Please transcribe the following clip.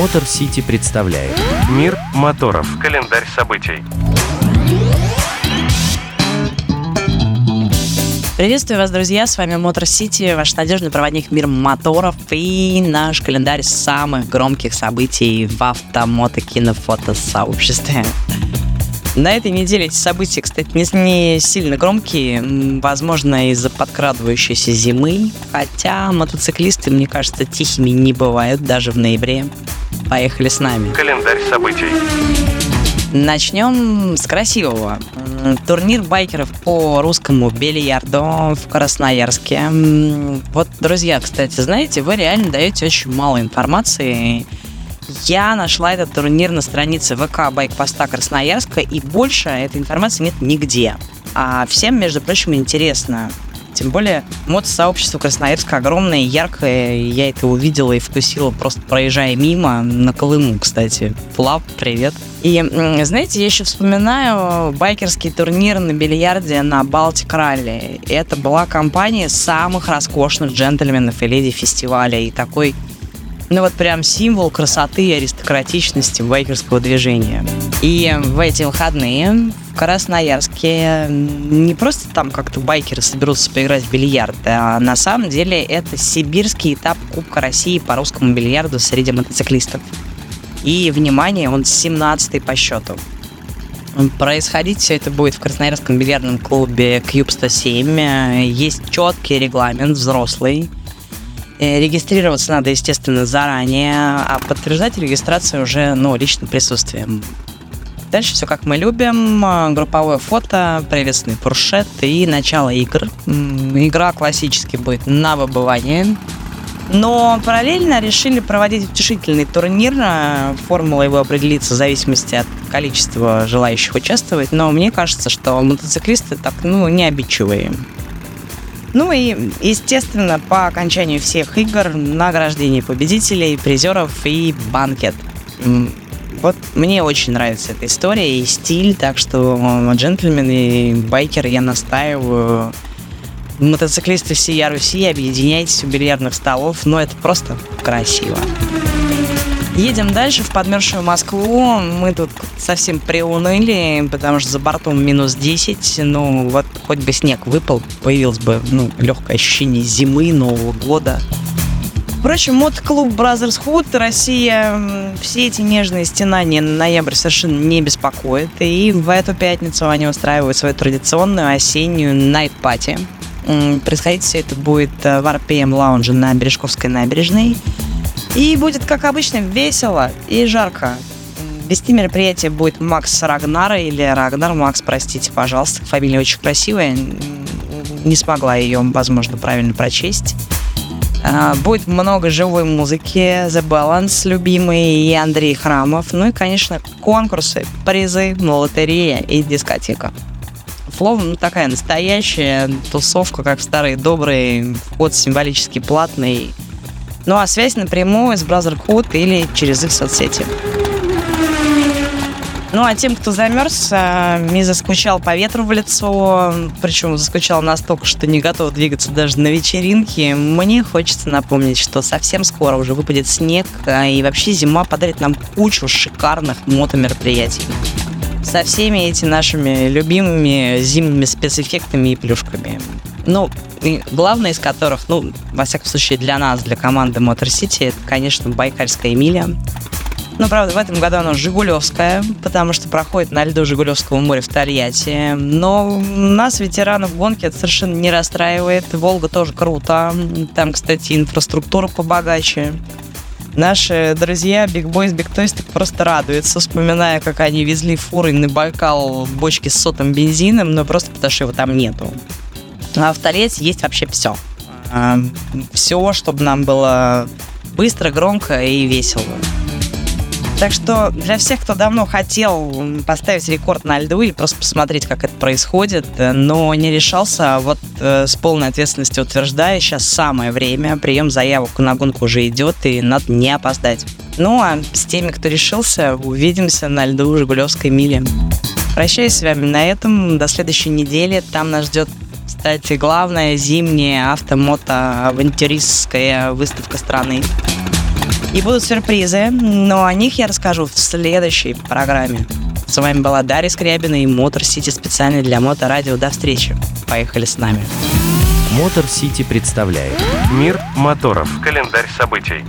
Мотор Сити представляет Мир моторов. Календарь событий. Приветствую вас, друзья! С вами Мотор Сити, ваш надежный проводник мир моторов и наш календарь самых громких событий в автомотокинофотосообществе. На этой неделе эти события, кстати, не, не сильно громкие, возможно, из-за подкрадывающейся зимы, хотя мотоциклисты, мне кажется, тихими не бывают даже в ноябре. Поехали с нами. Календарь событий. Начнем с красивого. Турнир байкеров по русскому бильярду в Красноярске. Вот, друзья, кстати, знаете, вы реально даете очень мало информации я нашла этот турнир на странице ВК Байкпоста Красноярска, и больше этой информации нет нигде. А всем, между прочим, интересно. Тем более, мод-сообщество Красноярска огромное, яркое. Я это увидела и вкусила, просто проезжая мимо, на Колыму, кстати. Флап, привет. И, знаете, я еще вспоминаю байкерский турнир на бильярде на Балтик Ралли. Это была компания самых роскошных джентльменов и леди фестиваля. И такой ну вот прям символ красоты и аристократичности байкерского движения. И в эти выходные в Красноярске не просто там как-то байкеры соберутся поиграть в бильярд, а на самом деле это сибирский этап Кубка России по русскому бильярду среди мотоциклистов. И, внимание, он 17-й по счету. Происходить все это будет в Красноярском бильярдном клубе Cube 107. Есть четкий регламент, взрослый. Э, регистрироваться надо, естественно, заранее, а подтверждать регистрацию уже, ну, личным присутствием. Дальше все как мы любим. Групповое фото, приветственный фуршет и начало игр. Игра классически будет на выбывание. Но параллельно решили проводить утешительный турнир. Формула его определится в зависимости от количества желающих участвовать. Но мне кажется, что мотоциклисты так, ну, не обидчивые. Ну и, естественно, по окончанию всех игр награждение победителей, призеров и банкет. Вот мне очень нравится эта история и стиль, так что джентльмены и байкеры я настаиваю. Мотоциклисты всей Руси, объединяйтесь у бильярдных столов, но это просто красиво. Едем дальше в подмерзшую Москву. Мы тут совсем приуныли, потому что за бортом минус 10. Ну, вот хоть бы снег выпал, появилось бы ну, легкое ощущение зимы, Нового года. Впрочем, мод-клуб Brothers Hood Россия все эти нежные стенания на ноябрь совершенно не беспокоит. И в эту пятницу они устраивают свою традиционную осеннюю найт-пати. Происходить все это будет в RPM лаунже на Бережковской набережной. И будет, как обычно, весело и жарко. Вести мероприятие будет Макс Рагнара или Рагнар Макс, простите, пожалуйста. Фамилия очень красивая. Не смогла ее, возможно, правильно прочесть. А, будет много живой музыки, The Balance, любимый, и Андрей Храмов. Ну и, конечно, конкурсы, призы, лотерея и дискотека. Словом, ну, такая настоящая тусовка, как в старые добрые, вход символически платный – ну а связь напрямую с Brotherhood или через их соцсети. Ну, а тем, кто замерз а, и заскучал по ветру в лицо, причем заскучал настолько, что не готов двигаться даже на вечеринке, мне хочется напомнить, что совсем скоро уже выпадет снег, а, и вообще зима подарит нам кучу шикарных мотомероприятий. Со всеми этими нашими любимыми зимними спецэффектами и плюшками. Ну, главное из которых, ну, во всяком случае для нас, для команды Motor City, это, конечно, Байкальская Эмилия. Но, правда, в этом году она Жигулевская, потому что проходит на льду Жигулевского моря в Тольятти. Но нас, ветеранов гонки, это совершенно не расстраивает. Волга тоже круто. Там, кстати, инфраструктура побогаче. Наши друзья Big Boys, Big Toys так просто радуются, вспоминая, как они везли фуры на Байкал бочки с сотым бензином, но просто потому что его там нету. А в Толете есть вообще все. А, все, чтобы нам было быстро, громко и весело. Так что для всех, кто давно хотел поставить рекорд на льду или просто посмотреть, как это происходит, но не решался, вот э, с полной ответственностью утверждаю, сейчас самое время, прием заявок на гонку уже идет, и надо не опоздать. Ну а с теми, кто решился, увидимся на льду Жигулевской мили. Прощаюсь с вами на этом. До следующей недели. Там нас ждет кстати, главная зимняя автомото-авантюристская выставка страны. И будут сюрпризы, но о них я расскажу в следующей программе. С вами была Дарья Скрябина и Мотор Сити специально для Моторадио. До встречи. Поехали с нами. Мотор Сити представляет Мир моторов. Календарь событий.